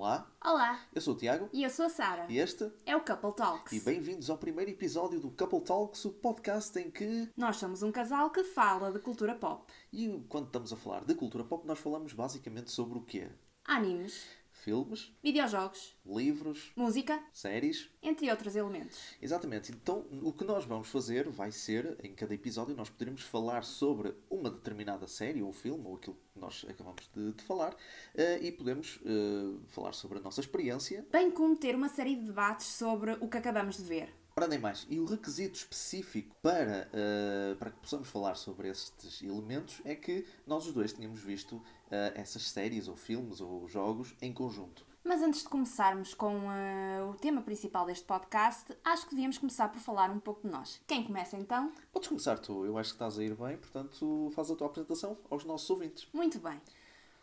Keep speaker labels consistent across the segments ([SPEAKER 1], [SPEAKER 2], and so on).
[SPEAKER 1] Olá,
[SPEAKER 2] Olá,
[SPEAKER 1] eu sou o Tiago
[SPEAKER 2] e eu sou a Sara.
[SPEAKER 1] e este
[SPEAKER 2] É o Couple Talks.
[SPEAKER 1] e bem-vindos ao primeiro episódio do Couple Talks, o podcast em que
[SPEAKER 2] Nós somos um casal que fala de cultura pop,
[SPEAKER 1] e quando estamos a falar de cultura pop nós falamos basicamente sobre o quê?
[SPEAKER 2] animes,
[SPEAKER 1] Filmes,
[SPEAKER 2] videojogos,
[SPEAKER 1] livros,
[SPEAKER 2] música,
[SPEAKER 1] séries.
[SPEAKER 2] entre outros elementos.
[SPEAKER 1] Exatamente. Então, o que nós vamos fazer vai ser, em cada episódio, nós poderemos falar sobre uma determinada série ou filme, ou aquilo que nós acabamos de, de falar, eh, e podemos eh, falar sobre a nossa experiência.
[SPEAKER 2] Bem como ter uma série de debates sobre o que acabamos de ver.
[SPEAKER 1] Ora, nem mais. E o requisito específico para, eh, para que possamos falar sobre estes elementos é que nós os dois tínhamos visto eh, essas séries, ou filmes, ou jogos em conjunto.
[SPEAKER 2] Mas antes de começarmos com eh, o tema principal deste podcast, acho que devíamos começar por falar um pouco de nós. Quem começa então?
[SPEAKER 1] Podes começar tu, eu acho que estás a ir bem, portanto, faz a tua apresentação aos nossos ouvintes.
[SPEAKER 2] Muito bem.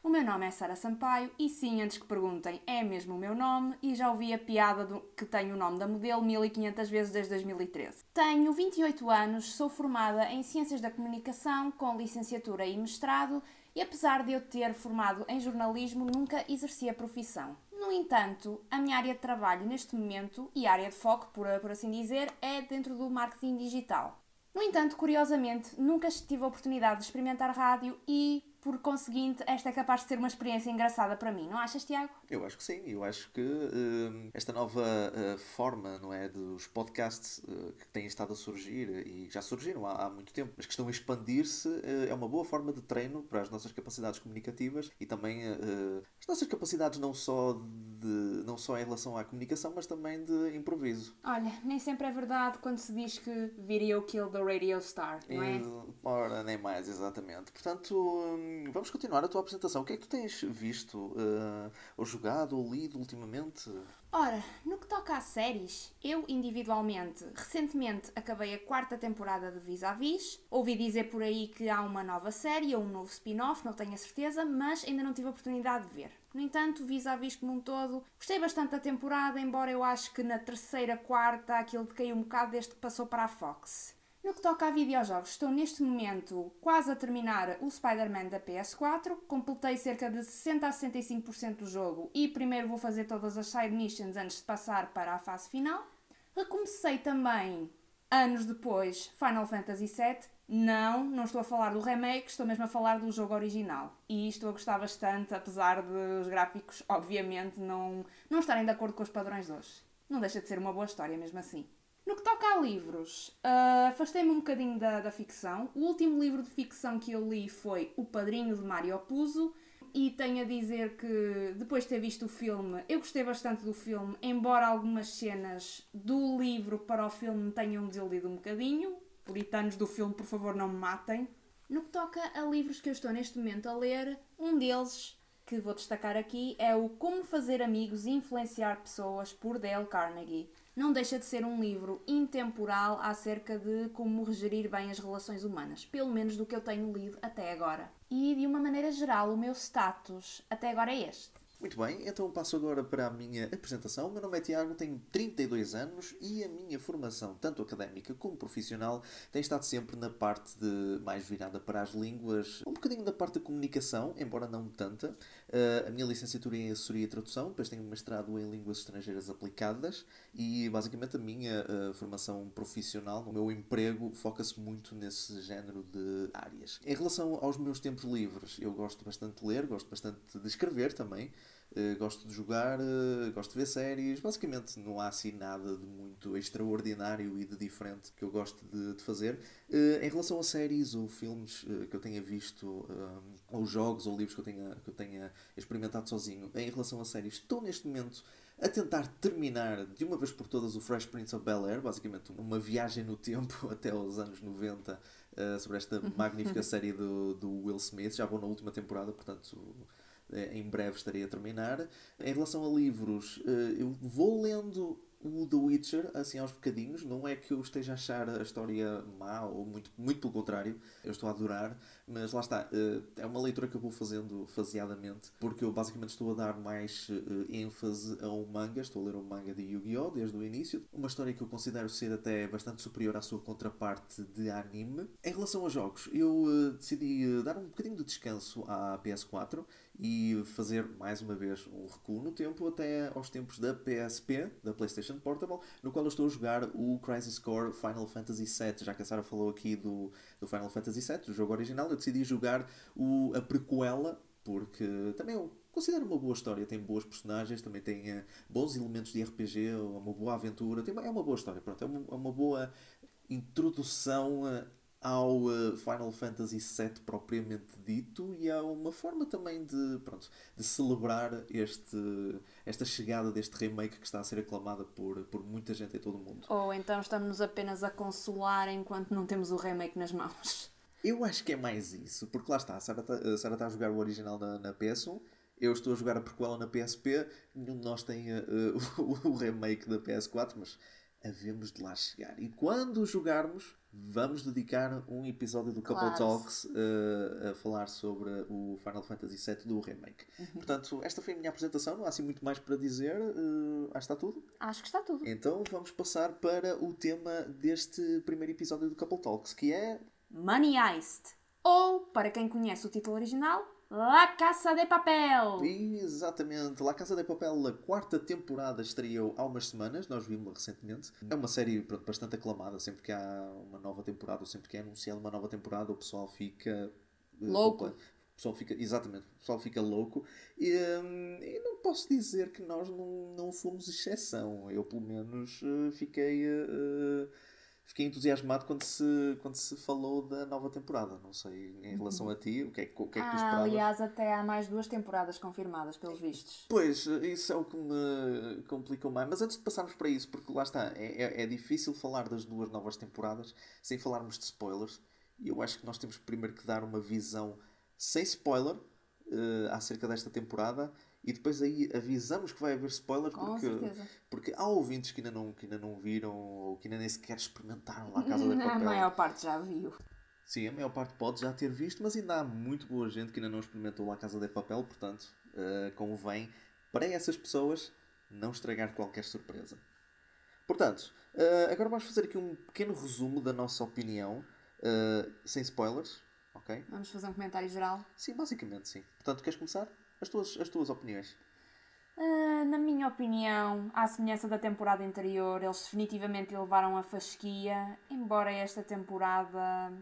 [SPEAKER 2] O meu nome é Sara Sampaio e sim, antes que perguntem, é mesmo o meu nome e já ouvi a piada do que tenho o nome da modelo 1500 vezes desde 2013. Tenho 28 anos, sou formada em Ciências da Comunicação com licenciatura e mestrado e apesar de eu ter formado em jornalismo, nunca exerci a profissão. No entanto, a minha área de trabalho neste momento e área de foco, por, por assim dizer, é dentro do marketing digital. No entanto, curiosamente, nunca tive a oportunidade de experimentar rádio e, por conseguinte, esta é capaz de ser uma experiência engraçada para mim, não achas, Tiago?
[SPEAKER 1] Eu acho que sim, eu acho que hum, esta nova uh, forma, não é, dos podcasts uh, que têm estado a surgir e já surgiram há, há muito tempo, mas que estão a expandir-se, uh, é uma boa forma de treino para as nossas capacidades comunicativas e também as nossas capacidades não só de não só em relação à comunicação, mas também de improviso.
[SPEAKER 2] Olha, nem sempre é verdade quando se diz que video kill the radio star, não é?
[SPEAKER 1] E, ora, nem mais, exatamente. Portanto, vamos continuar a tua apresentação. O que é que tu tens visto, uh, ou jogado, ou lido ultimamente?
[SPEAKER 2] Ora, no que toca a séries, eu individualmente, recentemente acabei a quarta temporada de Vis-a-Vis. Ouvi dizer por aí que há uma nova série ou um novo spin-off, não tenho a certeza, mas ainda não tive a oportunidade de ver. No entanto, Vis-a-Vis como um todo, gostei bastante da temporada, embora eu acho que na terceira, quarta, aquilo decaiu um bocado desde que passou para a Fox. No que toca a videojogos, estou neste momento quase a terminar o Spider-Man da PS4. Completei cerca de 60 a 65% do jogo e primeiro vou fazer todas as side missions antes de passar para a fase final. Recomecei também, anos depois, Final Fantasy VII. Não, não estou a falar do remake, estou mesmo a falar do jogo original. E estou a gostar bastante, apesar de os gráficos, obviamente, não, não estarem de acordo com os padrões de hoje. Não deixa de ser uma boa história, mesmo assim. No que toca a livros, uh, afastei-me um bocadinho da, da ficção. O último livro de ficção que eu li foi O Padrinho de Mário Puzo. E tenho a dizer que, depois de ter visto o filme, eu gostei bastante do filme, embora algumas cenas do livro para o filme me tenham desiludido um bocadinho. Puritanos do filme, por favor, não me matem. No que toca a livros que eu estou neste momento a ler, um deles, que vou destacar aqui, é o Como Fazer Amigos e Influenciar Pessoas, por Dale Carnegie não deixa de ser um livro intemporal acerca de como gerir bem as relações humanas, pelo menos do que eu tenho lido até agora. E de uma maneira geral, o meu status até agora é este.
[SPEAKER 1] Muito bem, então passo agora para a minha apresentação. O meu nome é Tiago, tenho 32 anos e a minha formação, tanto académica como profissional, tem estado sempre na parte de mais virada para as línguas, um bocadinho da parte da comunicação, embora não tanta. Uh, a minha licenciatura em assessoria e tradução, depois tenho mestrado em línguas estrangeiras aplicadas e basicamente a minha uh, formação profissional, o meu emprego, foca-se muito nesse género de áreas. Em relação aos meus tempos livres, eu gosto bastante de ler, gosto bastante de escrever também. Uh, gosto de jogar, uh, gosto de ver séries. Basicamente, não há assim nada de muito extraordinário e de diferente que eu gosto de, de fazer. Uh, em relação a séries ou filmes que eu tenha visto, ou jogos ou livros que eu, tenha, que eu tenha experimentado sozinho, em relação a séries, estou neste momento a tentar terminar de uma vez por todas o Fresh Prince of Bel Air, basicamente uma viagem no tempo até aos anos 90 sobre esta magnífica série do, do Will Smith. Já vou na última temporada, portanto em breve estarei a terminar. Em relação a livros, eu vou lendo o The Witcher, assim aos bocadinhos. Não é que eu esteja a achar a história má, ou muito, muito pelo contrário, eu estou a adorar, mas lá está, eh, é uma leitura que eu vou fazendo faseadamente, porque eu basicamente estou a dar mais eh, ênfase a um manga, estou a ler um manga de Yu-Gi-Oh! desde o início, uma história que eu considero ser até bastante superior à sua contraparte de anime. Em relação aos jogos, eu eh, decidi dar um bocadinho de descanso à PS4 e fazer mais uma vez um recuo no tempo até aos tempos da PSP, da PlayStation Portable, no qual eu estou a jogar o Crisis Core Final Fantasy VII. Já que a Sara falou aqui do, do Final Fantasy VII, do jogo original, eu decidi jogar o, a prequela, porque também eu considero uma boa história. Tem boas personagens, também tem uh, bons elementos de RPG, uma boa aventura. Tem, é uma boa história, pronto, é uma, é uma boa introdução uh, ao uh, Final Fantasy VII propriamente dito e há uma forma também de, pronto, de celebrar este, esta chegada deste remake que está a ser aclamada por, por muita gente em todo o mundo.
[SPEAKER 2] Ou então estamos apenas a consolar enquanto não temos o remake nas mãos.
[SPEAKER 1] Eu acho que é mais isso, porque lá está, a Sarah está, a, tá a jogar o original na, na PS1, eu estou a jogar a prequela na PSP, nenhum de nós tem uh, o, o remake da PS4, mas havemos de lá chegar. E quando jogarmos, vamos dedicar um episódio do Couple claro. Talks uh, a falar sobre o Final Fantasy VII do remake. Uhum. Portanto, esta foi a minha apresentação, não há assim muito mais para dizer. Uh, acho que está tudo?
[SPEAKER 2] Acho que está tudo.
[SPEAKER 1] Então vamos passar para o tema deste primeiro episódio do Couple Talks, que é...
[SPEAKER 2] Money Heist. Ou, para quem conhece o título original, La Casa de Papel!
[SPEAKER 1] Exatamente, La Casa de Papel, a quarta temporada estreou há umas semanas, nós vimos-la recentemente. É uma série pronto, bastante aclamada, sempre que há uma nova temporada, ou sempre que é anunciada uma nova temporada, o pessoal fica. Eh,
[SPEAKER 2] louco! O
[SPEAKER 1] pessoal fica, exatamente, o pessoal fica louco. E, hum, e não posso dizer que nós não, não fomos exceção. Eu, pelo menos, eh, fiquei. Uh, fiquei entusiasmado quando se, quando se falou da nova temporada. Não sei, em relação a ti, o que é, o que, é que tu ah, esperavas?
[SPEAKER 2] Aliás, até há mais duas temporadas confirmadas, pelos vistos.
[SPEAKER 1] Pois, isso é o que me complicou mais. Mas antes de passarmos para isso, porque lá está, é, é, é difícil falar das duas novas temporadas sem falarmos de spoilers. E eu acho que nós temos primeiro que dar uma visão sem spoiler uh, acerca desta temporada e depois aí avisamos que vai haver spoilers porque, porque há ouvintes que ainda, não, que ainda não viram ou que ainda nem sequer experimentaram lá a Casa de Papel.
[SPEAKER 2] A maior parte já viu.
[SPEAKER 1] Sim, a maior parte pode já ter visto, mas ainda há muito boa gente que ainda não experimentou lá a Casa de Papel, portanto, uh, convém para essas pessoas não estragar qualquer surpresa. Portanto, uh, agora vamos fazer aqui um pequeno resumo da nossa opinião, uh, sem spoilers, ok?
[SPEAKER 2] Vamos fazer um comentário geral?
[SPEAKER 1] Sim, basicamente sim. Portanto, queres começar? As tuas, as tuas opiniões.
[SPEAKER 2] Uh, na minha opinião, à semelhança da temporada anterior, eles definitivamente levaram a fasquia, embora esta temporada.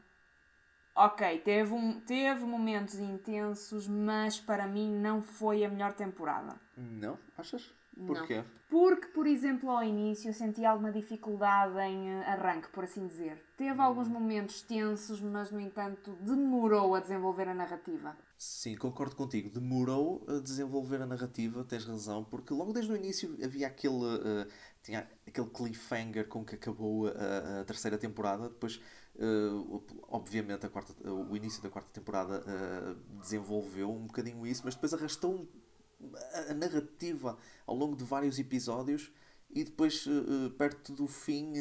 [SPEAKER 2] Ok, teve, um, teve momentos intensos, mas para mim não foi a melhor temporada.
[SPEAKER 1] Não? Achas? Porquê? Não.
[SPEAKER 2] Porque, por exemplo, ao início eu senti alguma dificuldade em eh, arranque, por assim dizer. Teve hum. alguns momentos tensos, mas no entanto demorou a desenvolver a narrativa.
[SPEAKER 1] Sim, concordo contigo. Demorou a desenvolver a narrativa, tens razão, porque logo desde o início havia aquele, uh, tinha aquele cliffhanger com que acabou a, a terceira temporada. Depois, uh, obviamente, a quarta, uh, o início da quarta temporada desenvolveu um bocadinho isso, mas depois arrastou a, a narrativa ao longo de vários episódios e depois, perto do fim.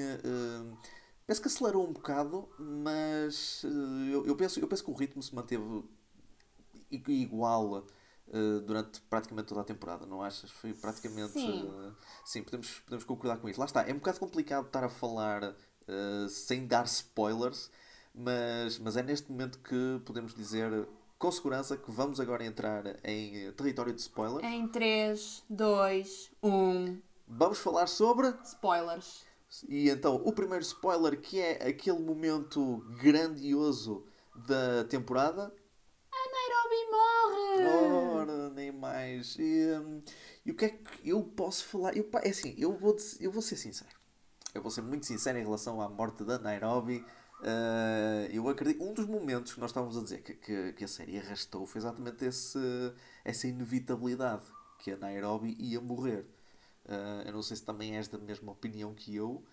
[SPEAKER 1] Penso que acelerou um bocado, mas eu, eu, penso, eu penso que o ritmo se manteve igual uh, durante praticamente toda a temporada, não achas? Foi praticamente. Sim, uh, sim podemos, podemos concordar com isso. Lá está, é um bocado complicado estar a falar uh, sem dar spoilers, mas, mas é neste momento que podemos dizer com segurança que vamos agora entrar em território de spoilers.
[SPEAKER 2] Em 3, 2, 1.
[SPEAKER 1] Vamos falar sobre.
[SPEAKER 2] Spoilers.
[SPEAKER 1] E então, o primeiro spoiler que é aquele momento grandioso da temporada Ora, nem mais. E, um, e o que é que eu posso falar? Eu, é assim, eu vou, eu vou ser sincero. Eu vou ser muito sincero em relação à morte da Nairobi. Uh, eu acredito. Um dos momentos que nós estávamos a dizer que, que, que, a série arrastou foi exatamente esse, essa inevitabilidade que a Nairobi ia morrer. Uh, eu não sei se também és da mesma opinião que eu. O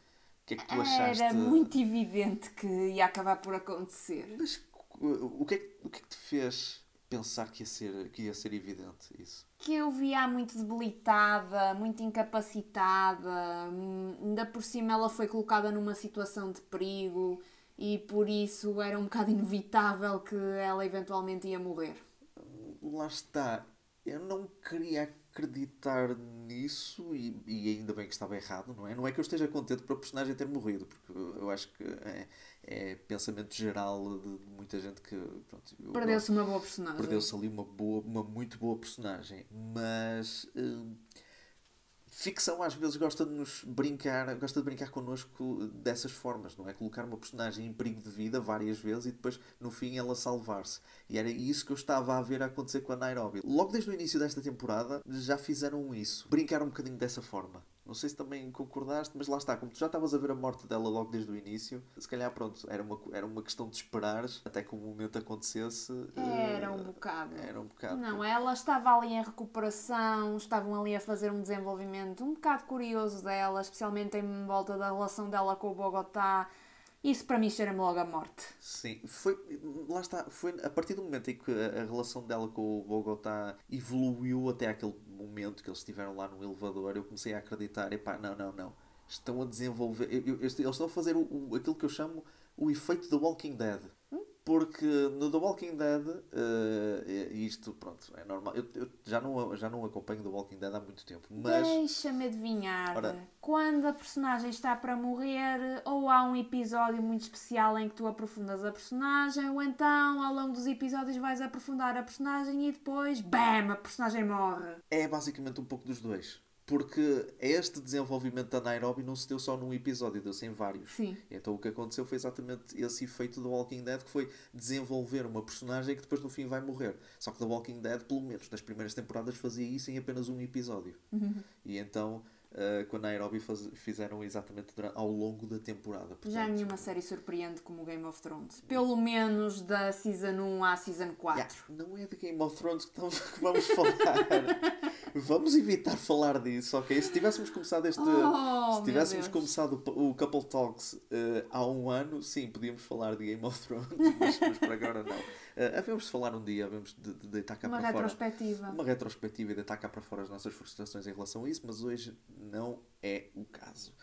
[SPEAKER 1] que é que tu achaste?
[SPEAKER 2] Era muito evidente que ia acabar por acontecer.
[SPEAKER 1] Mas o que é, o que, é que te fez pensar que ia ser, que ia ser evidente isso.
[SPEAKER 2] Que eu via muito debilitada, muito incapacitada, hum, ainda por cima ela foi colocada numa situação de perigo e por isso era um bocado inevitável que ela eventualmente ia morrer.
[SPEAKER 1] Lá está. Eu não queria acreditar nisso e, e ainda bem que estava errado, não é? Não é que eu esteja contente para o personagem ter morrido, porque eu acho que é, é pensamento geral de muita gente que
[SPEAKER 2] perdeu-se uma boa personagem.
[SPEAKER 1] Perdeu-se ali uma boa, uma muito boa personagem, mas hum, ficção às vezes gosta de nos brincar, gosta de brincar connosco dessas formas, não é? Colocar uma personagem em perigo de vida várias vezes e depois no fim ela salvar-se. E era isso que eu estava a ver acontecer com a Nairobi. Logo desde o início desta temporada já fizeram isso, brincaram um bocadinho dessa forma. Não sei se também concordaste, mas lá está, como tu já estavas a ver a morte dela logo desde o início, se calhar pronto, era uma, era uma questão de esperares até que o momento acontecesse.
[SPEAKER 2] Era um bocado.
[SPEAKER 1] Era um bocado.
[SPEAKER 2] Não, ela estava ali em recuperação, estavam ali a fazer um desenvolvimento um bocado curioso dela, especialmente em volta da relação dela com o Bogotá isso para mim cheira-me logo a morte.
[SPEAKER 1] Sim, foi, lá está, foi a partir do momento em que a, a relação dela com o Bogotá evoluiu até aquele momento que eles estiveram lá no elevador, eu comecei a acreditar, epá, não, não, não, estão a desenvolver, eu, eu, eles estão a fazer o, o, aquilo que eu chamo o efeito The Walking Dead. Porque no The Walking Dead, uh, isto, pronto, é normal. Eu, eu, já, não, já não acompanho The Walking Dead há muito tempo, mas...
[SPEAKER 2] Deixa-me adivinhar. Ora... Quando a personagem está para morrer, ou há um episódio muito especial em que tu aprofundas a personagem, ou então, ao longo dos episódios, vais aprofundar a personagem e depois, BAM! A personagem morre.
[SPEAKER 1] É basicamente um pouco dos dois porque este desenvolvimento da Nairobi não se deu só num episódio, deu-se em vários.
[SPEAKER 2] Sim.
[SPEAKER 1] Então o que aconteceu foi exatamente esse efeito do Walking Dead, que foi desenvolver uma personagem que depois no fim vai morrer. Só que The Walking Dead, pelo menos nas primeiras temporadas, fazia isso em apenas um episódio.
[SPEAKER 2] Uhum.
[SPEAKER 1] E então uh, com a Nairobi faz, fizeram exatamente durante, ao longo da temporada.
[SPEAKER 2] Portanto, Já nenhuma série surpreende como Game of Thrones. Pelo menos da Season 1 à Season 4. Yeah,
[SPEAKER 1] não é de Game of Thrones que, estamos, que vamos falar. vamos evitar falar disso, ok? Se tivéssemos começado este.
[SPEAKER 2] Oh,
[SPEAKER 1] se tivéssemos começado o, Couple Talks uh, há um ano, sim, podíamos falar de Game of Thrones, mas, mas para agora não. Uh, havemos de falar um dia, havemos de, de deitar cá
[SPEAKER 2] Uma
[SPEAKER 1] para
[SPEAKER 2] retrospectiva.
[SPEAKER 1] fora. Uma retrospectiva e deitar cá para fora as nossas frustrações em relação a isso, mas hoje não é o caso.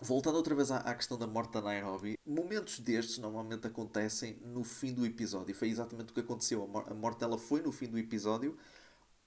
[SPEAKER 1] Voltando outra vez à, à, questão da morte da Nairobi, momentos destes normalmente acontecem no fim do episódio. Foi exatamente o que aconteceu. A, mor a morte dela foi no fim do episódio.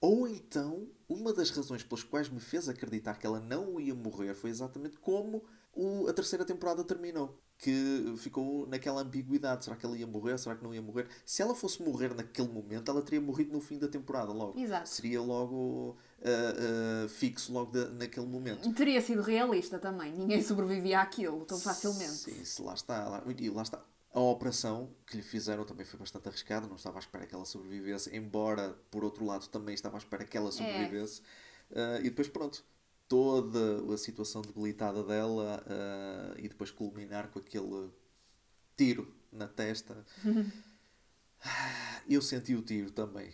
[SPEAKER 1] Ou então, uma das razões pelas quais me fez acreditar que ela não ia morrer foi exatamente como o, a terceira temporada terminou que ficou naquela ambiguidade. Será que ela ia morrer? Será que não ia morrer? Se ela fosse morrer naquele momento, ela teria morrido no fim da temporada logo.
[SPEAKER 2] Exato.
[SPEAKER 1] Seria logo uh, uh, fixo logo de, naquele momento.
[SPEAKER 2] Teria sido realista também. Ninguém sobrevivia àquilo tão facilmente.
[SPEAKER 1] Sim, se lá está. Lá, e lá está. A operação que lhe fizeram também foi bastante arriscada. Não estava à espera que ela sobrevivesse. Embora, por outro lado, também estava à espera que ela é. sobrevivesse. É. Uh, e depois, pronto toda a situação debilitada dela uh, e depois culminar com aquele tiro na testa. eu senti o tiro também.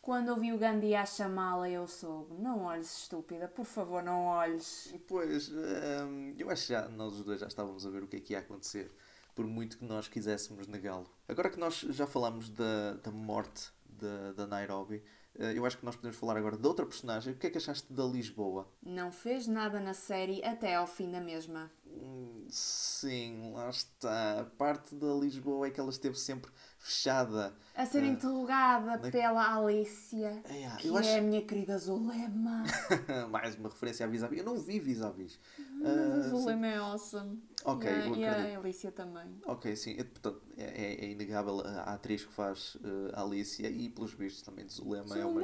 [SPEAKER 2] Quando ouvi o Gandhi a chamá-la, eu soube: Não olhes, estúpida, por favor, não olhes.
[SPEAKER 1] Pois, um, eu acho que já, nós os dois já estávamos a ver o que é que ia acontecer, por muito que nós quiséssemos negá-lo. Agora que nós já falamos da, da morte da, da Nairobi, eu acho que nós podemos falar agora de outra personagem. O que é que achaste da Lisboa?
[SPEAKER 2] Não fez nada na série até ao fim da mesma.
[SPEAKER 1] Hum, sim, lá está. A parte da Lisboa é que ela esteve sempre fechada.
[SPEAKER 2] A ser uh, interrogada na... pela Alicia, é, que acho... é a minha querida Zulema.
[SPEAKER 1] Mais uma referência à Vis-a-Vis. Eu não vi Vis-a-Vis.
[SPEAKER 2] Mas uh, a Zulema sim. é awesome.
[SPEAKER 1] Ok,
[SPEAKER 2] e a, e a Alicia também.
[SPEAKER 1] Ok, sim. É, portanto, é, é, inegável a atriz que faz uh, a Alicia e, pelos vistos, também de Zulema. Zulema! É uma,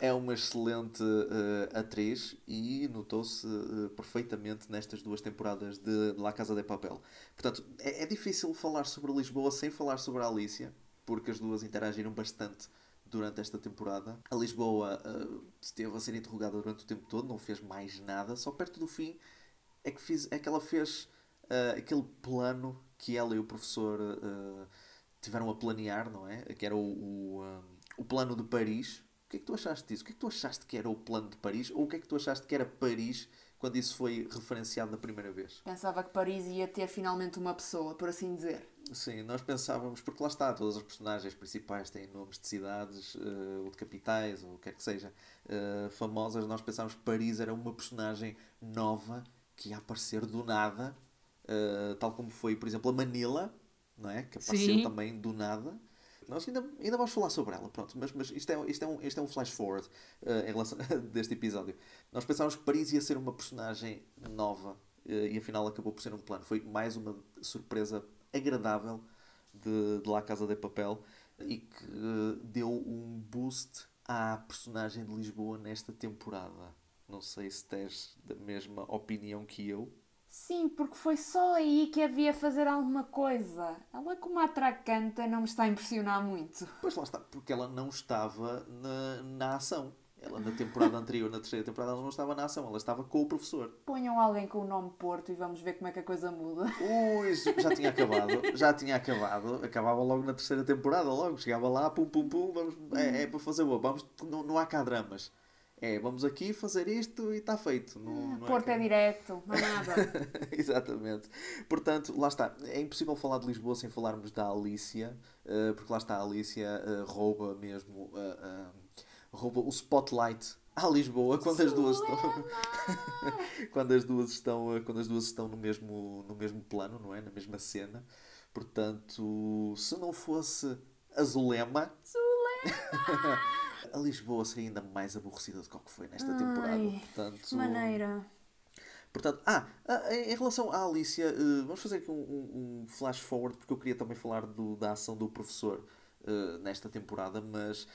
[SPEAKER 1] é uma excelente uh, atriz e notou-se uh, perfeitamente nestas duas temporadas de La Casa de Papel. Portanto, é, é, difícil falar sobre Lisboa sem falar sobre a Alicia, porque as duas interagiram bastante durante esta temporada. A Lisboa uh, esteve a ser interrogada durante o tempo todo, não fez mais nada, só perto do fim é que, fiz, é que ela fez aquele plano que ela e o professor tiveram a planear, não é? Que era o, o, um, o plano de Paris. O que é que tu achaste disso? O que é que tu achaste que era o plano de Paris? Ou o que é que tu achaste que era Paris quando isso foi referenciado da primeira vez?
[SPEAKER 2] Pensava que Paris ia ter finalmente uma pessoa, por assim dizer.
[SPEAKER 1] Sim, nós pensávamos, porque lá está, todas as personagens principais têm nomes de cidades, uh, ou de capitais, ou o que quer que seja, uh, famosas. Nós pensávamos que Paris era uma personagem nova que ia aparecer do nada, uh, tal como foi, por exemplo, a Manila, não é? Que apareceu Sim. também do nada. Nós ainda, ainda vamos falar sobre ela, pronto, mas, mas isto, é, isto, é um, isto é um flash forward uh, em relação deste episódio. Nós pensávamos que Paris ia ser uma personagem nova uh, e afinal acabou por ser um plano. Foi mais uma surpresa agradável de, de La Casa de Papel e que uh, deu um boost à personagem de Lisboa nesta temporada. Não sei se tens da mesma opinião que eu.
[SPEAKER 2] Sim, porque foi só aí que havia fazer alguma coisa. Ela, como atracanta, não me está a impressionar muito.
[SPEAKER 1] Pois lá está, porque ela não estava na, na ação. Ela, na temporada anterior, na terceira temporada, ela não estava na ação, ela estava com o professor.
[SPEAKER 2] Ponham alguém com o nome Porto e vamos ver como é que a coisa muda.
[SPEAKER 1] Ui, já tinha acabado, já tinha acabado. Acabava logo na terceira temporada, logo. Chegava lá, pum, pum, pum, vamos, é, é para fazer o vamos, não, não há cá dramas. É, vamos aqui fazer isto e está feito. Não,
[SPEAKER 2] não é Porto é, é direto, mais nada.
[SPEAKER 1] Exatamente. Portanto, lá está. É impossível falar de Lisboa sem falarmos da Alicia, uh, porque lá está a Alicia uh, rouba mesmo uh, rouba o spotlight à Lisboa quando as duas estão quando as duas estão quando as duas estão no mesmo no mesmo plano, não é? Na mesma cena. Portanto, se não fosse a Zulema,
[SPEAKER 2] Zulema!
[SPEAKER 1] a Lisboa seria ainda mais aborrecida do que o que foi nesta Ai, temporada. Portanto,
[SPEAKER 2] que maneira.
[SPEAKER 1] Portanto, ah, em relação à Alicia, eh, vamos fazer aqui um, um, flash forward, porque eu queria também falar do, da ação do professor uh, nesta temporada, mas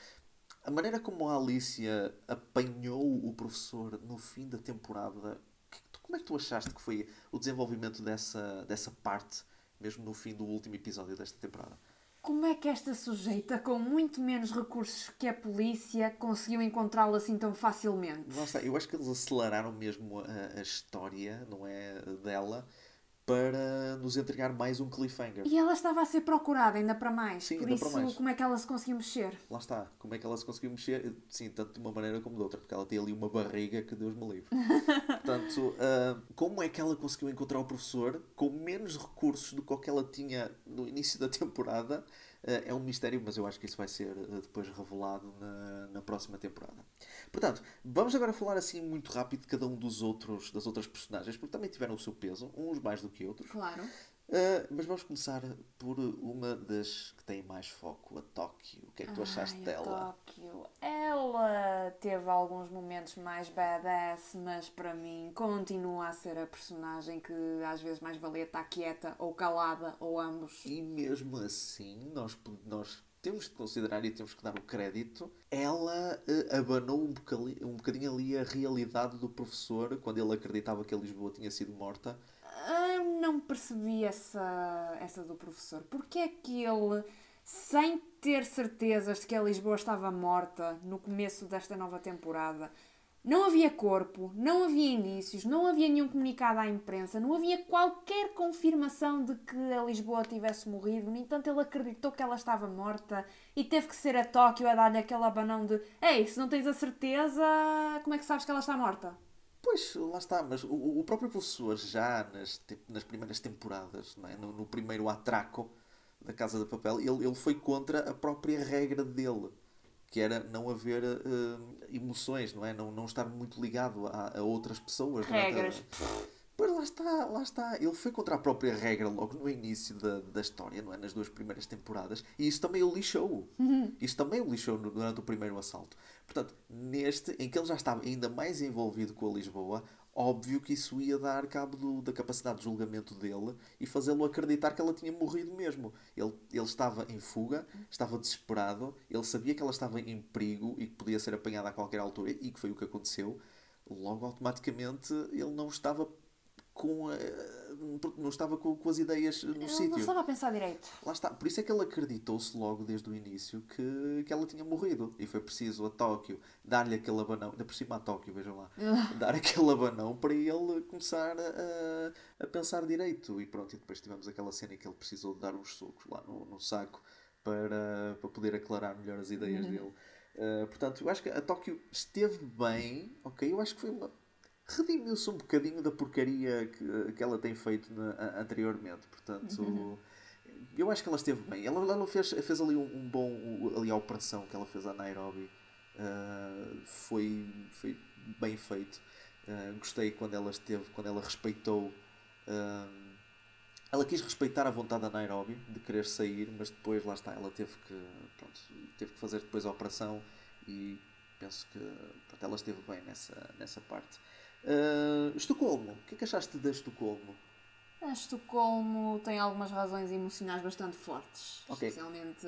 [SPEAKER 1] a maneira como a Alicia apanhou o professor no fim da temporada, como é que tu achaste que foi o desenvolvimento dessa, dessa parte, mesmo no fim do último episódio desta temporada?
[SPEAKER 2] Como é que esta sujeita, com muito menos recursos que a polícia, conseguiu encontrá-lo assim tão facilmente?
[SPEAKER 1] Nossa, eu acho que eles aceleraram mesmo a, a história, não é? Dela para nos entregar mais um cliffhanger.
[SPEAKER 2] E ela estava a ser procurada ainda para mais. Sim, Por isso, mais. como é que ela se conseguiu mexer?
[SPEAKER 1] Lá está. Como é que ela se conseguiu mexer? Sim, tanto de uma maneira como de outra, porque ela tem ali uma barriga que Deus me livre. Portanto, uh, como é que ela conseguiu encontrar o professor com menos recursos do que o que ela tinha no início da temporada? Uh, é um mistério, mas eu acho que isso vai ser uh, depois revelado na, na próxima temporada. Portanto, vamos agora falar assim muito rápido de cada um dos outros, das outras personagens, porque também tiveram o seu peso, uns mais do que outros.
[SPEAKER 2] Claro.
[SPEAKER 1] Uh, mas vamos começar por uma das que tem mais foco, a Tóquio. O que é que tu Ai, achaste dela?
[SPEAKER 2] Tóquio. Ela teve alguns momentos mais badass, mas para mim continua a ser a personagem que às vezes mais valia estar quieta ou calada ou ambos.
[SPEAKER 1] E mesmo assim, nós, nós temos de considerar e temos que dar o crédito, ela uh, abanou um bocadinho, um bocadinho ali a realidade do professor quando ele acreditava que a Lisboa tinha sido morta.
[SPEAKER 2] Eu não percebi essa, essa do professor. Porque é que ele, sem ter certezas de que a Lisboa estava morta no começo desta nova temporada, não havia corpo, não havia indícios, não havia nenhum comunicado à imprensa, não havia qualquer confirmação de que a Lisboa tivesse morrido. No entanto, ele acreditou que ela estava morta e teve que ser a Tóquio a dar-lhe aquele abanão de: Ei, se não tens a certeza, como é que sabes que ela está morta?
[SPEAKER 1] Pois, lá está, mas o, o próprio professor, já nas, nas primeiras temporadas, é? no, no, primeiro atraco da Casa de Papel, ele, ele foi contra a própria regra dele que era não haver uh, emoções, não é? Não, não estar muito ligado a, a outras pessoas.
[SPEAKER 2] Regras.
[SPEAKER 1] É? Pois lá está, lá está. Ele foi contra a própria regra logo no início da, da história, não é? Nas duas primeiras temporadas. E isso também o lixou. Uhum. Isso também o lixou durante o primeiro assalto. Portanto, neste, em que ele já estava ainda mais envolvido com a Lisboa, óbvio que isso ia dar cabo do, da capacidade de julgamento dele e fazê-lo acreditar que ela tinha morrido mesmo. Ele, ele estava em fuga, estava desesperado, ele sabia que ela estava em perigo e que podia ser apanhada a qualquer altura, e que foi o que aconteceu. Logo, automaticamente, ele não estava com a, não estava com, com as ideias no sítio. Não
[SPEAKER 2] estava a pensar direito.
[SPEAKER 1] Lá está. Por isso é que ele acreditou-se logo desde o início que, que ela tinha morrido. E foi preciso a Tóquio dar-lhe aquele abanão, ainda por cima a Tóquio, vejam lá, dar aquele abanão para ele começar a, a pensar direito. E pronto, e depois tivemos aquela cena em que ele precisou de dar uns socos lá no, no saco para, para poder aclarar melhor as ideias uhum. dele. Uh, portanto, eu acho que a Tóquio esteve bem, ok? Eu acho que foi uma redimiu-se um bocadinho da porcaria que, que ela tem feito na, anteriormente. Portanto, uhum. eu acho que ela esteve bem. Ela, ela fez, fez ali um, um bom. Ali a operação que ela fez a Nairobi uh, foi, foi bem feito. Uh, gostei quando ela esteve, quando ela respeitou. Uh, ela quis respeitar a vontade da Nairobi de querer sair, mas depois lá está, ela teve que, pronto, teve que fazer depois a operação e penso que pronto, ela esteve bem nessa, nessa parte. Uh, Estocolmo, o que é que achaste de Estocolmo?
[SPEAKER 2] A Estocolmo tem algumas razões emocionais bastante fortes, okay. especialmente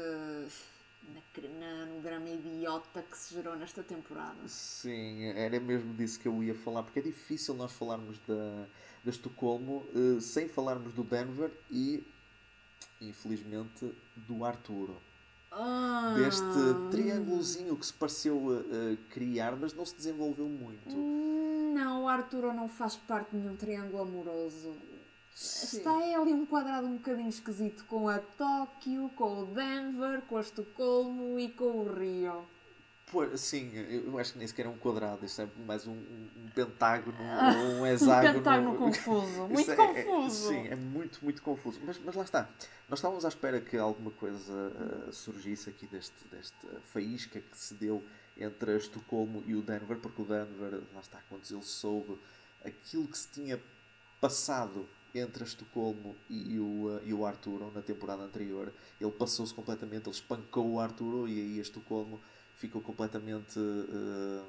[SPEAKER 2] na, na, no drama idiota que se gerou nesta temporada.
[SPEAKER 1] Sim, era mesmo disso que eu ia falar, porque é difícil nós falarmos da, da Estocolmo uh, sem falarmos do Denver e, infelizmente, do Arturo. Ah. Deste triângulozinho que se pareceu uh, criar, mas não se desenvolveu muito.
[SPEAKER 2] Hum, não, o Arturo não faz parte de nenhum triângulo amoroso. Sim. Está ali um quadrado um bocadinho esquisito com a Tóquio, com o Denver, com a Estocolmo e com o Rio.
[SPEAKER 1] Sim, eu acho que nem sequer é um quadrado, isto é mais um, um pentágono ou um hexágono.
[SPEAKER 2] um pentágono confuso, muito é, confuso.
[SPEAKER 1] É, sim, é muito, muito confuso. Mas, mas lá está, nós estávamos à espera que alguma coisa uh, surgisse aqui deste, desta faísca que se deu entre a Estocolmo e o Denver, porque o Denver, lá está, quando ele soube aquilo que se tinha passado entre a Estocolmo e o, e o Arturo na temporada anterior. Ele passou-se completamente, ele espancou o Arturo e aí Estocolmo ficou completamente. Uh,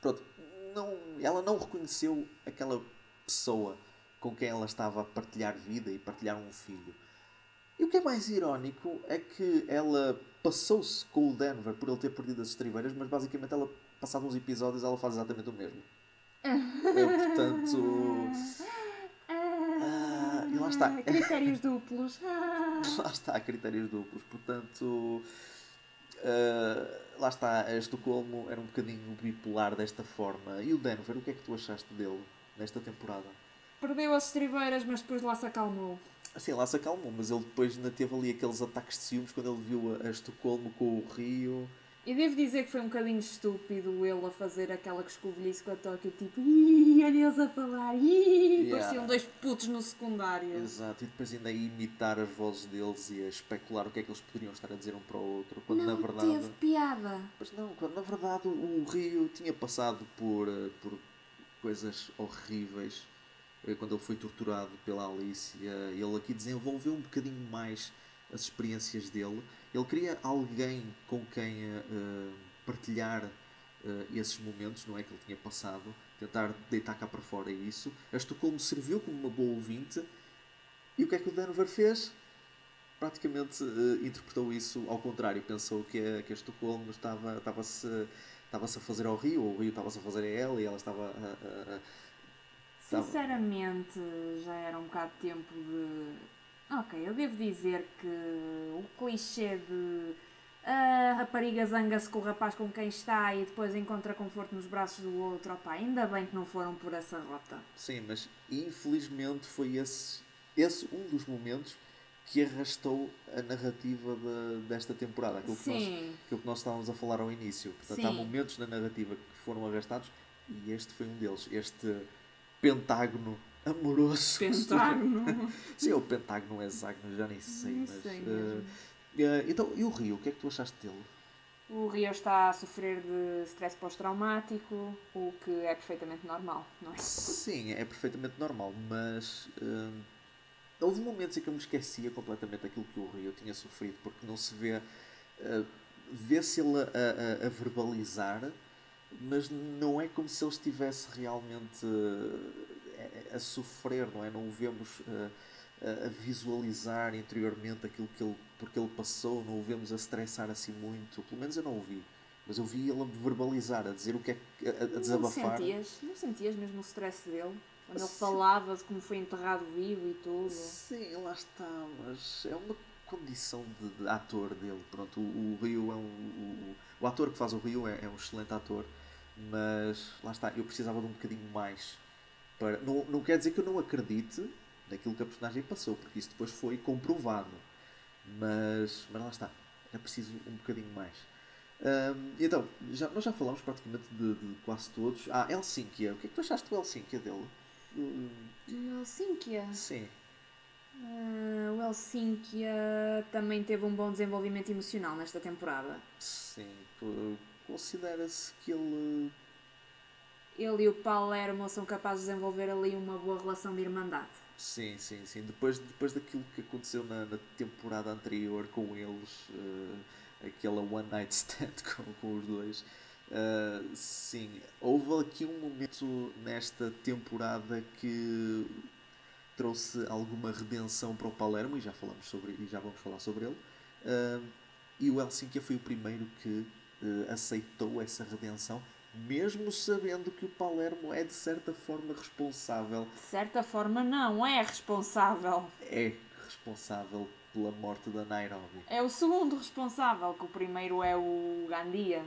[SPEAKER 1] pronto, não, ela não reconheceu aquela pessoa com quem ela estava a partilhar vida e partilhar um filho. E o que é mais irónico é que ela passou-se com o Denver por ele ter perdido as estribeiras, mas basicamente ela, passados uns episódios, ela faz exatamente o mesmo. é, portanto. Ah, e lá está.
[SPEAKER 2] Critérios duplos.
[SPEAKER 1] lá está, critérios duplos. Portanto. Uh, lá está, a Estocolmo era um bocadinho bipolar desta forma. E o Denver, o que é que tu achaste dele nesta temporada?
[SPEAKER 2] Perdeu as estribeiras, mas depois lá se acalmou.
[SPEAKER 1] Sim, lá se acalmou, mas ele depois ainda teve ali aqueles ataques de ciúmes quando ele viu a, a Estocolmo com o Rio.
[SPEAKER 2] E devo dizer que foi um bocadinho estúpido ele a fazer aquela que escovilhice com a Tóquio, tipo, ih, olha eles a falar, ih, yeah. pareciam dois putos no secundário.
[SPEAKER 1] Exato, e depois ainda a imitar as vozes deles e a especular o que é que eles poderiam estar a dizer um para o outro, quando
[SPEAKER 2] não
[SPEAKER 1] na verdade.
[SPEAKER 2] Teve piada.
[SPEAKER 1] Mas não, quando na verdade o Rio tinha passado por, eh, por coisas horríveis quando ele foi torturado pela Alicia, ele aqui desenvolveu um bocadinho mais as experiências dele ele queria alguém com quem uh, partilhar uh, esses momentos, não é? Que ele tinha passado, tentar deitar cá para fora isso. A Estocolmo serviu como uma boa ouvinte. E o que é que o Denver fez? Praticamente uh, interpretou isso ao contrário. Pensou que a, que a Estocolmo estava, estava-se, estava-se a fazer ao Rio, ou o Rio estava-se a fazer a ela, e ela estava a, a, a
[SPEAKER 2] Sinceramente, já era um bocado tempo de Ok, eu devo dizer que o clichê de a rapariga zanga-se com o rapaz com quem está e depois encontra conforto nos braços do outro, opa, ainda bem que não foram por essa rota.
[SPEAKER 1] Sim, mas infelizmente foi esse, esse um dos momentos que arrastou a narrativa de, desta temporada, aquilo que, nós, aquilo que nós estávamos a falar ao início. Portanto, Sim. há momentos na narrativa que foram arrastados e este foi um deles. Este pentágono amoroso.
[SPEAKER 2] Pentágono.
[SPEAKER 1] Sim, o pentágono é hexágono, já nem sei. mas, sei uh, uh, então, e o Rio, o que é que tu achaste dele?
[SPEAKER 2] O Rio está a sofrer de stress pós-traumático, o que é perfeitamente normal, não é?
[SPEAKER 1] Sim, é perfeitamente normal, mas uh, houve momentos em que eu me esquecia completamente daquilo que o Rio tinha sofrido, porque não se vê. Uh, Vê-se ele a, a, a, verbalizar, mas não é como se ele estivesse realmente a sofrer, não é? Não o vemos uh, a visualizar interiormente aquilo que ele, porque ele passou, não o vemos a estressar assim muito. Pelo menos eu não o vi. Mas eu vi ele a verbalizar, a dizer o que é que. a, a desabafar.
[SPEAKER 2] Não sentias, não sentias mesmo o stress dele? Quando ele falava de como foi enterrado vivo e tudo.
[SPEAKER 1] Sim, lá está, mas é uma condição de, de ator dele. Pronto, o, o Rio é um. O, o, ator que faz o Rio é, é um excelente ator, mas lá está, eu precisava de um bocadinho mais para, não, não quer dizer que eu não acredite naquilo que a personagem passou, porque isso depois foi comprovado. Mas, mas lá está, é preciso um bocadinho mais. Um, então, já, nós já falámos praticamente de, de, quase todos. Ah, Helsinki, o que é que tu achaste do Helsinki dele?
[SPEAKER 2] Do Helsinki?
[SPEAKER 1] Sim.
[SPEAKER 2] Uh, o Helsinkia também teve um bom desenvolvimento emocional nesta temporada.
[SPEAKER 1] Sim, considera-se que ele.
[SPEAKER 2] Ele e o Palermo são capazes de desenvolver ali uma boa relação de irmandade.
[SPEAKER 1] Sim, sim, sim. Depois, depois daquilo que aconteceu na, na temporada anterior com eles, uh, aquela one night stand com, com os dois, uh, sim, houve aqui um momento nesta temporada que trouxe alguma redenção para o Palermo e já falamos sobre e já vamos falar sobre ele. Uh, e o Helsinki foi o primeiro que aceitou essa redenção mesmo sabendo que o Palermo é de certa forma responsável.
[SPEAKER 2] De certa forma, não é responsável.
[SPEAKER 1] É responsável pela morte da Nairobi.
[SPEAKER 2] É o segundo responsável, que o primeiro é o Gandia.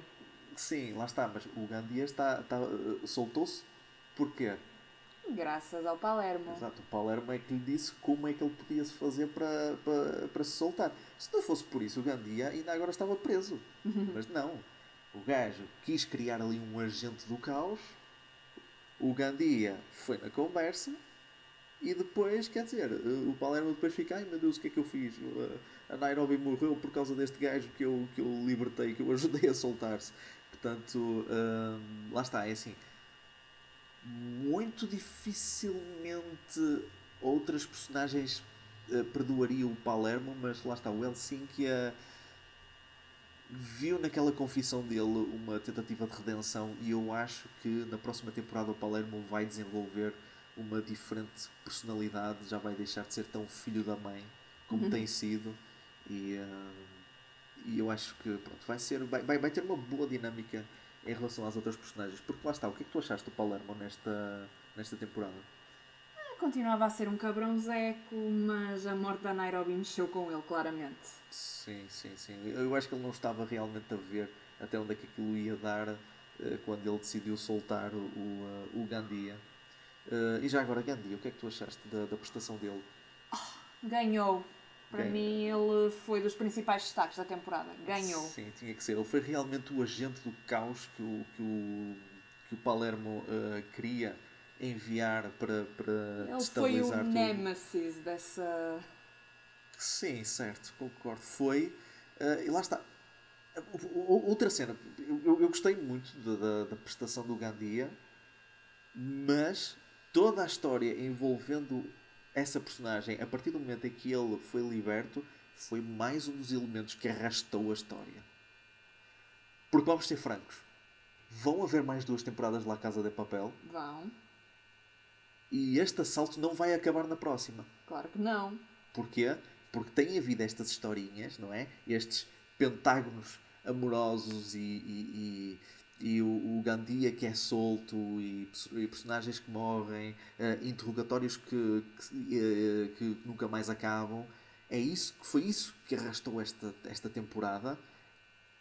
[SPEAKER 1] Sim, lá está, mas o Gandia está, está soltou-se porquê?
[SPEAKER 2] Graças ao Palermo.
[SPEAKER 1] Exato, o Palermo é que lhe disse como é que ele podia se fazer para, para, para se soltar. Se não fosse por isso, o Gandia ainda agora estava preso. mas não o gajo quis criar ali um agente do caos, o Gandia foi na conversa e depois, quer dizer, o Palermo depois fica, ai meu Deus, o que é que eu fiz? A Nairobi morreu por causa deste gajo que eu, que eu libertei, que eu ajudei a soltar-se. Portanto, hum, lá está, é assim. Muito dificilmente outras personagens uh, perdoariam o Palermo, mas lá está, o Helsinki. Uh, viu naquela confissão dele uma tentativa de redenção e eu acho que na próxima temporada o Palermo vai desenvolver uma diferente personalidade, já vai deixar de ser tão filho da mãe como uhum. tem sido e, uh, e eu acho que pronto, vai, ser, vai, vai, vai ter uma boa dinâmica em relação às outras personagens. Porque lá está, o que é que tu achaste do Palermo nesta, nesta temporada?
[SPEAKER 2] continuava a ser um cabrãozeco, mas a morte da Nairobi mexeu com ele, claramente.
[SPEAKER 1] Sim, sim, sim. Eu acho que ele não estava realmente a ver até onde é que aquilo ia dar uh, quando ele decidiu soltar o, uh, o Gandia. Uh, e já agora, Gandia, o que é que tu achaste da, da prestação dele?
[SPEAKER 2] Oh, ganhou. Para mim, ele foi dos principais destaques da temporada. Ganhou.
[SPEAKER 1] Sim, tinha que ser. Ele foi realmente o agente do caos que o, que o, que o Palermo queria enviar para, para
[SPEAKER 2] Ele foi o tudo. nemesis dessa.
[SPEAKER 1] Sim, certo, concordo. Foi. Uh, e lá está. Outra cena, eu, eu gostei muito da, da, prestação do Gandia, mas toda a história envolvendo essa personagem, a partir do momento em que ele foi liberto, foi mais um dos elementos que arrastou a história. Porque vamos ser francos, vão haver mais duas temporadas de La Casa de Papel?
[SPEAKER 2] Vão.
[SPEAKER 1] E este assalto não vai acabar na próxima.
[SPEAKER 2] Claro que não.
[SPEAKER 1] Porquê? Porque tem havido estas historinhas, não é? Estes pentágonos amorosos e, e, e, e o, o, Gandia que é solto e, e personagens que morrem, uh, interrogatórios que, que, uh, que, nunca mais acabam. É isso foi isso que arrastou esta, esta temporada.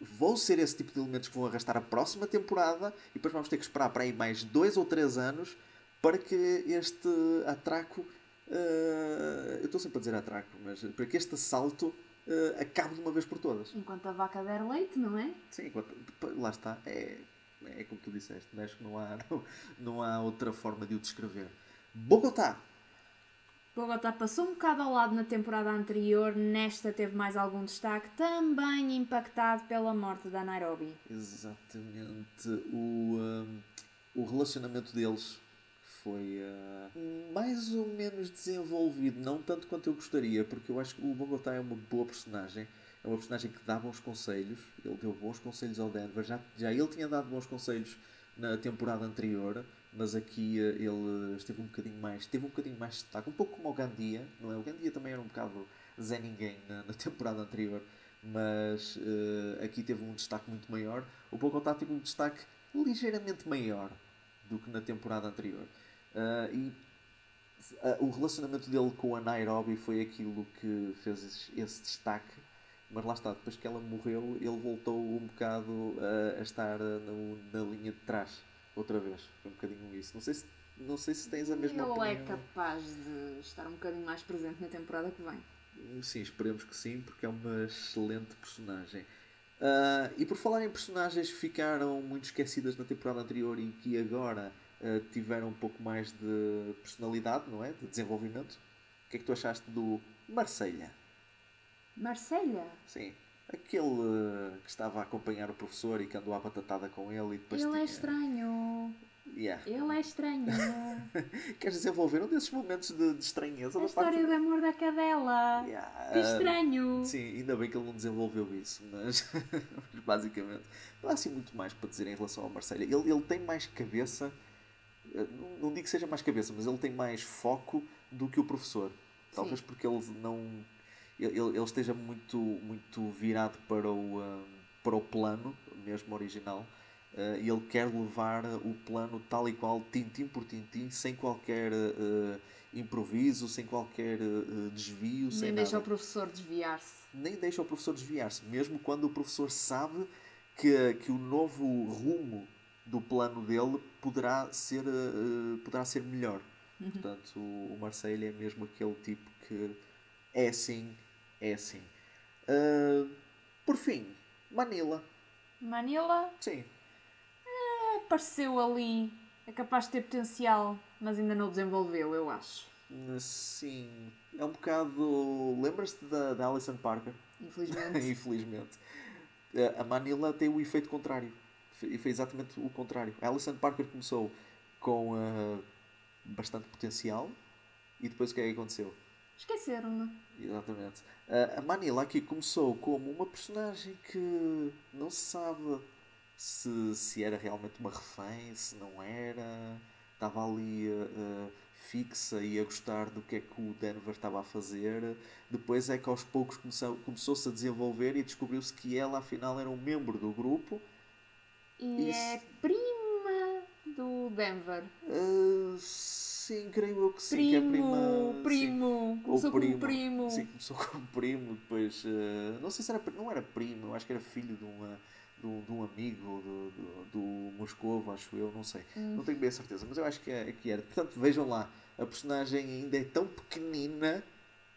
[SPEAKER 1] Vão ser esse tipo de elementos que vão arrastar a próxima temporada e depois vamos ter que esperar para aí mais dois ou três anos para que este atraco. Uh, eu estou sempre a dizer atraco, mas para que este assalto uh, acabe de uma vez por todas.
[SPEAKER 2] Enquanto a vaca der leite, não é?
[SPEAKER 1] Sim, enquanto, lá está. É, é como tu disseste, acho que não há, não, não há outra forma de o descrever. Bogotá!
[SPEAKER 2] Bogotá passou um bocado ao lado na temporada anterior, nesta teve mais algum destaque, também impactado pela morte da Nairobi.
[SPEAKER 1] Exatamente. O, um, o relacionamento deles foi uh, mais ou menos desenvolvido, não tanto quanto eu gostaria, porque eu acho que o Bogotá é uma boa personagem, é uma personagem que dá bons conselhos, ele deu bons conselhos ao Denver, já, já ele tinha dado bons conselhos na temporada anterior, mas aqui uh, ele esteve um bocadinho mais, teve um bocadinho mais de destaque, um pouco como o Gandia, não é? O Gandia também era um bocado Zé Ninguém na, na temporada anterior, mas uh, aqui teve um destaque muito maior. O Bogotá teve um destaque ligeiramente maior do que na temporada anterior. Uh, e uh, o relacionamento dele com a Nairobi foi aquilo que fez esse, esse, destaque. Mas lá está, depois que ela morreu, ele voltou um bocado uh, a estar no, na linha de trás, outra vez. Foi um bocadinho isso. Não sei se, não sei se tens a mesma
[SPEAKER 2] ele
[SPEAKER 1] opinião.
[SPEAKER 2] Ele é capaz de estar um bocadinho mais presente na temporada que vem.
[SPEAKER 1] Sim, esperemos que sim, porque é uma excelente personagem. Uh, e por falar em personagens que ficaram muito esquecidas na temporada anterior e que agora uh, tiveram um pouco mais de personalidade, não é? De desenvolvimento. O que é que tu achaste do Marselha.
[SPEAKER 2] Marselha?
[SPEAKER 1] Sim. Aquele uh, que estava a acompanhar o professor e que andou à batatada com ele e depois
[SPEAKER 2] Ele
[SPEAKER 1] tinha...
[SPEAKER 2] é estranho.
[SPEAKER 1] Yeah.
[SPEAKER 2] Ele é estranho.
[SPEAKER 1] Queres desenvolver um desses momentos de, de estranheza?
[SPEAKER 2] a história
[SPEAKER 1] parte-
[SPEAKER 2] de amor da cadela.
[SPEAKER 1] Yeah.
[SPEAKER 2] Que estranho.
[SPEAKER 1] Sim, ainda bem que ele não desenvolveu isso, mas mas basicamente não há assim muito mais para dizer em relação ao Marselha. Ele, ele tem mais cabeça, eh, não, digo que seja mais cabeça, mas ele tem mais foco do que o professor. Talvez
[SPEAKER 2] Sim.
[SPEAKER 1] porque ele não ele, ele esteja muito, muito virado para o, ah, para o plano, mesmo original, ah, e ele quer levar o plano tal e qual, tintim por tintim, sem qualquer ah, improviso, sem qualquer ah, desvio, sem
[SPEAKER 2] Nem
[SPEAKER 1] nada
[SPEAKER 2] deixa o professor desviar-se.
[SPEAKER 1] nem deixa o professor desviar-se, mesmo quando o professor sabe que, que o novo rumo do plano dele poderá ser, eh, poderá ser melhor. Portanto, o, o Marseille é mesmo aquele tipo que é assim, é assim. Ah, por fim, Manila.
[SPEAKER 2] Manila
[SPEAKER 1] Sim,
[SPEAKER 2] apareceu ali. É capaz de ter potencial, mas ainda não desenvolveu, eu acho.
[SPEAKER 1] sim. É um bocado. Lembras-te da, da Alison Parker?
[SPEAKER 2] Infelizmente.
[SPEAKER 1] Infelizmente. A Manila tem o efeito contrário. E foi exatamente o contrário. A Alison Parker começou com eh, bastante potencial e depois o que é que aconteceu?
[SPEAKER 2] Esqueceram-me.
[SPEAKER 1] Exatamente. Eh, a Manila aqui começou como uma personagem que não se sabe se, se era realmente uma refém, se não era. Estava ali eh, fixa e a gostar do que é que o Denver estava a fazer. Depois é que aos poucos começou- começou-se a desenvolver e descobriu-se que ela afinal era um membro do grupo.
[SPEAKER 2] E
[SPEAKER 1] Isso.
[SPEAKER 2] é prima do Denver.
[SPEAKER 1] Eh, sim, creio eu que sim.
[SPEAKER 2] Primo,
[SPEAKER 1] que é prima, sim.
[SPEAKER 2] primo. Começou
[SPEAKER 1] Ou
[SPEAKER 2] como primo.
[SPEAKER 1] Sim, começou como primo, depois. eh, não sei se era. Não era primo, eu acho que era filho de, uma, de, um, de um amigo do, do, do Moscovo, acho eu, não sei.
[SPEAKER 2] Hum.
[SPEAKER 1] Não tenho bem a certeza, mas eu acho que, é, que era. Portanto, vejam lá, a personagem ainda é tão pequenina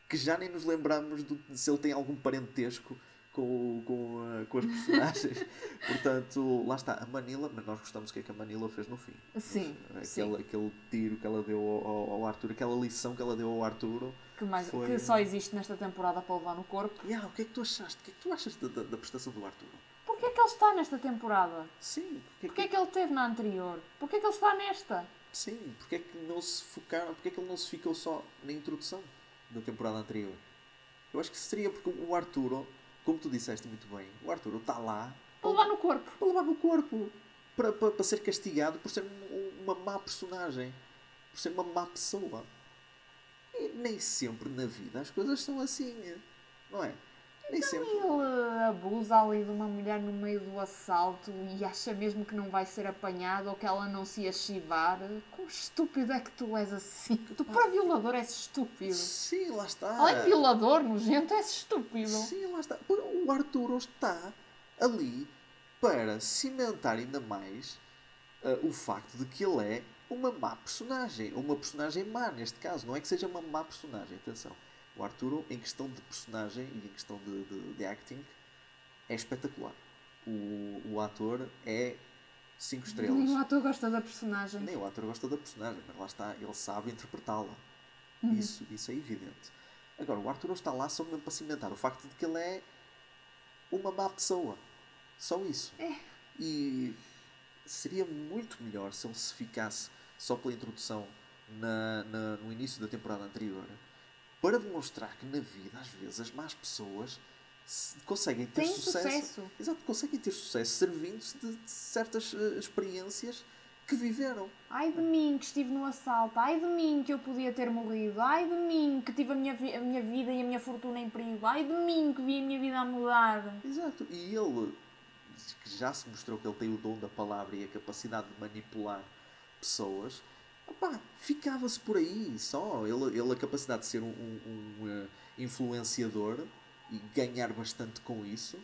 [SPEAKER 1] que já nem nos lembramos do, se ele tem algum parentesco com, com, eh, com as personagens. Portanto, lá está, a Manila, mas nós gostamos do que é que a Manila fez no fim.
[SPEAKER 2] Sim,
[SPEAKER 1] Aquele,
[SPEAKER 2] sim.
[SPEAKER 1] aquele tiro que ela deu ao, ao- Arthur, aquela lição que ela deu ao Arturo.
[SPEAKER 2] Que, mais,
[SPEAKER 1] Foi-
[SPEAKER 2] que só existe nesta temporada para levar no corpo.
[SPEAKER 1] Yeah, o que é que tu achaste? O que é que tu achas da, da, da prestação do Arturo?
[SPEAKER 2] Porquê é que ele está nesta temporada?
[SPEAKER 1] Sim, porque é
[SPEAKER 2] Porquê é
[SPEAKER 1] que,
[SPEAKER 2] que ele teve na anterior? Porquê é que ele está nesta?
[SPEAKER 1] sim, porque é que não se focaram, porque é que ele não se ficou só na introdução da temporada anterior? Eu acho que seria porque o Arturo, como tu disseste muito bem, o Arturo está lá
[SPEAKER 2] Para levar no corpo.
[SPEAKER 1] para levar no corpo, para, para, para ser castigado por ser um- uma má personagem, por ser uma má pessoa. E nem sempre na vida as coisas são assim, não é? Nem sempre.
[SPEAKER 2] Ele abusa ali de uma mulher no meio do assalto e acha mesmo que não vai ser apanhado ou que ela não se ia chivar. Quão estúpido é que tu és assim? Tu para violador és estúpido.
[SPEAKER 1] Sim, lá está.
[SPEAKER 2] Além de violador, nojento, és estúpido.
[SPEAKER 1] Sim, lá está. O Arturo está ali para cimentar ainda mais ah, o facto de que ele é uma má personagem. Uma personagem má, neste caso. Não é que seja uma má personagem, atenção. O Arturo, em questão de personagem e em questão de, de, de acting, é espetacular. O, o ator é 5 estrelas.
[SPEAKER 2] Nem o ator gosta da personagem.
[SPEAKER 1] Nem o ator gosta da personagem, mas lá está, ele sabe interpretá-la.
[SPEAKER 2] Uhum.
[SPEAKER 1] Isso, isso é evidente. Agora, o Arthur não está lá só mesmo para cimentar o facto de que ele é uma má pessoa. Só isso.
[SPEAKER 2] É.
[SPEAKER 1] E seria muito melhor se ele se ficasse só pela introdução na, na- no início da temporada anterior para demonstrar que na vida, às vezes, as más pessoas se- conseguem ter
[SPEAKER 2] Tem sucesso.
[SPEAKER 1] Exato, conseguem ter sucesso servindo-se de, de certas eh, experiências que viveram.
[SPEAKER 2] Ai de mim que estive no assalto, ai de mim que eu podia ter morrido, ai de mim que tive a minha, a minha vida e a minha fortuna em perigo, ai de mim que vi a minha vida a mudar.
[SPEAKER 1] Exato. E ele, que já se mostrou que ele tem o dom da palavra e a capacidade de manipular pessoas, opá, ficava-se por aí só. Ele, ele a capacidade de ser um, um- um, eh, influenciador e ganhar bastante com isso.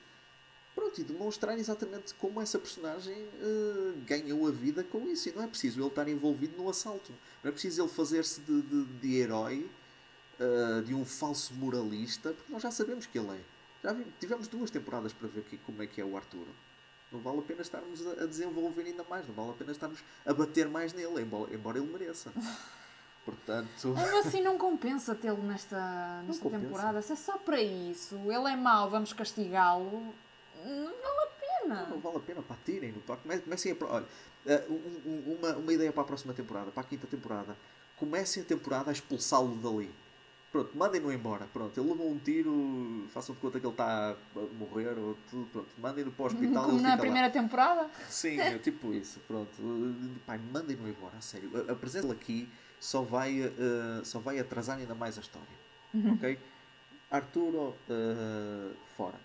[SPEAKER 1] Pronto, e demonstrar exatamente como essa personagem eh, ganhou a vida com isso. E não é preciso ele estar envolvido no assalto. Não é preciso ele fazer-se de, de, de herói, eh, de um falso moralista, porque nós já sabemos que ele é. Já tivemos duas temporadas para ver que- como é que é o Arturo. Não vale a pena estarmos a, desenvolver ainda mais, não vale a pena estarmos a bater mais nele, embora, embora ele mereça. Portanto.
[SPEAKER 2] Mas assim não compensa tê-lo nesta, nesta
[SPEAKER 1] compensa.
[SPEAKER 2] temporada. Se é só para isso, ele é mau, vamos castigá-lo. Não vale a pena.
[SPEAKER 1] Não vale a pena, pá, tirem no. Come- Comecem a. Olha, eh, um- um- uma, uma ideia para a próxima temporada, para a quinta temporada. Comecem a temporada a expulsá-lo dali. Pronto, mandem-no embora. Pronto, ele levou um tiro, façam de conta que ele está a morrer ou tudo. Pronto, mandem-no para o hospital
[SPEAKER 2] Como na primeira
[SPEAKER 1] lá.
[SPEAKER 2] temporada.
[SPEAKER 1] Sim, é tipo isso. Pronto, Eh, pai, mandem-no embora, a sério. A, a presença aqui só vai, eh, só vai atrasar ainda mais a história. Ok? Arturo, eh, fora.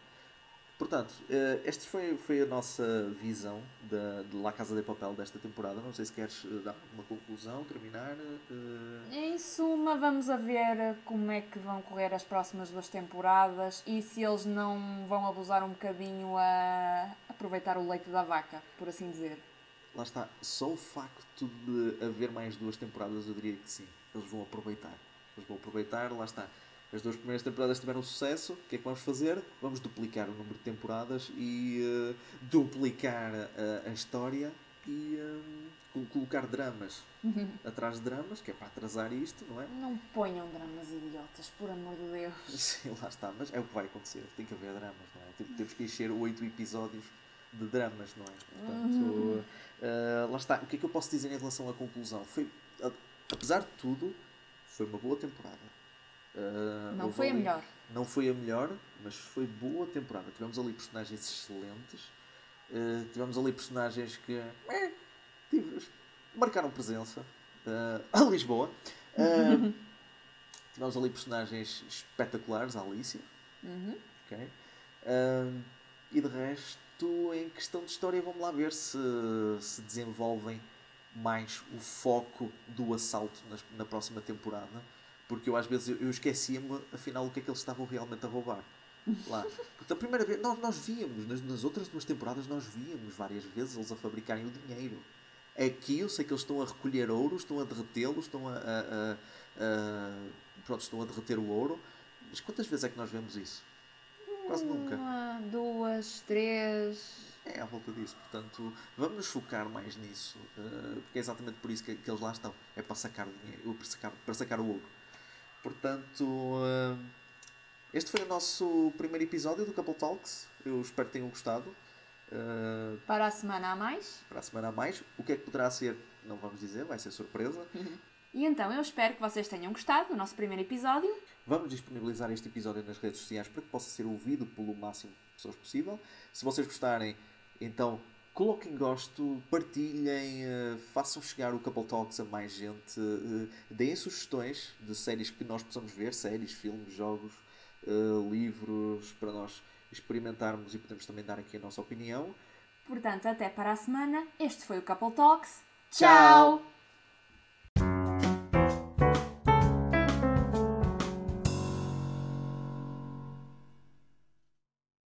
[SPEAKER 1] Portanto, eh, esta foi, foi a nossa visão da, de La Casa de Papel desta temporada. Não sei se queres eh, dar uma conclusão, terminar. eh,
[SPEAKER 2] Em suma, vamos a ver como é que vão correr as próximas duas temporadas e se eles não vão abusar um bocadinho a aproveitar o leite da vaca, por assim dizer.
[SPEAKER 1] lá está. Só o facto de haver mais duas temporadas, eu diria que sim. Eles vão aproveitar. Eles vão aproveitar, lá está. As duas primeiras temporadas tiveram sucesso. O que é que vamos fazer? Vamos duplicar o número de temporadas e eh, duplicar a, a história e eh, col- colocar dramas atrás de dramas, que é para atrasar isto, não é?
[SPEAKER 2] Não ponham dramas idiotas, por amor de Deus.
[SPEAKER 1] Sim, lá está, mas é o que vai acontecer. Tem que haver dramas, não é? Tipo, temos que encher oito episódios de dramas, não é? Portanto, eh, lá está. O que é que eu posso dizer em relação à conclusão? Foi, apesar de tudo, foi uma boa temporada. Eh,
[SPEAKER 2] Não foi a
[SPEAKER 1] ali-
[SPEAKER 2] melhor.
[SPEAKER 1] Não foi a melhor, mas foi boa temporada. Tivemos ali personagens excelentes. eh, tivemos ali personagens que eh, tive- marcaram presença. eh, a Lisboa. Eh, tivemos ali personagens espetaculares, a Alicia. ok? Eh, e de resto, em questão de história, vamos lá ver se se desenvolvem mais o foco do assalto na próxima temporada. Porque eu às vezes eu, esquecia-me, afinal, o que é que eles estavam realmente a roubar. Lá. Porque a primeira vez, nós, nós víamos, nas, nas outras duas temporadas, nós víamos várias vezes eles a fabricarem o dinheiro. Aqui eu sei que eles estão a recolher ouro, estão a derretê-lo, estão a, a- a- pronto, estão a derreter o ouro. Mas quantas vezes é que nós vemos isso? Quase nunca.
[SPEAKER 2] Uma, duas, três.
[SPEAKER 1] É à volta disso, portanto, vamos nos focar mais nisso, eh, porque é exatamente por isso que, que eles lá estão, é para sacar o dinheiro, para sacar, para sacar o ouro. Portanto, eh, este foi o nosso primeiro episódio do Couple Talks, eu espero que tenham gostado. Eh,
[SPEAKER 2] Para a semana a mais.
[SPEAKER 1] para a semana a mais, o que é que poderá ser, não vamos dizer, vai ser surpresa.
[SPEAKER 2] E então eu espero que vocês tenham gostado do nosso primeiro episódio.
[SPEAKER 1] Vamos disponibilizar este episódio nas redes sociais para que possa ser ouvido pelo máximo de pessoas possível. Se vocês gostarem, então coloquem gosto, partilhem, eh, façam chegar o Couple Talks a mais gente, eh, deem sugestões de séries que nós possamos ver, séries, filmes, jogos, eh, livros, para nós experimentarmos e podemos também dar aqui a nossa opinião.
[SPEAKER 2] Portanto, até para a semana. Este foi o Couple Talks.
[SPEAKER 1] Tchau.
[SPEAKER 2] Tchau.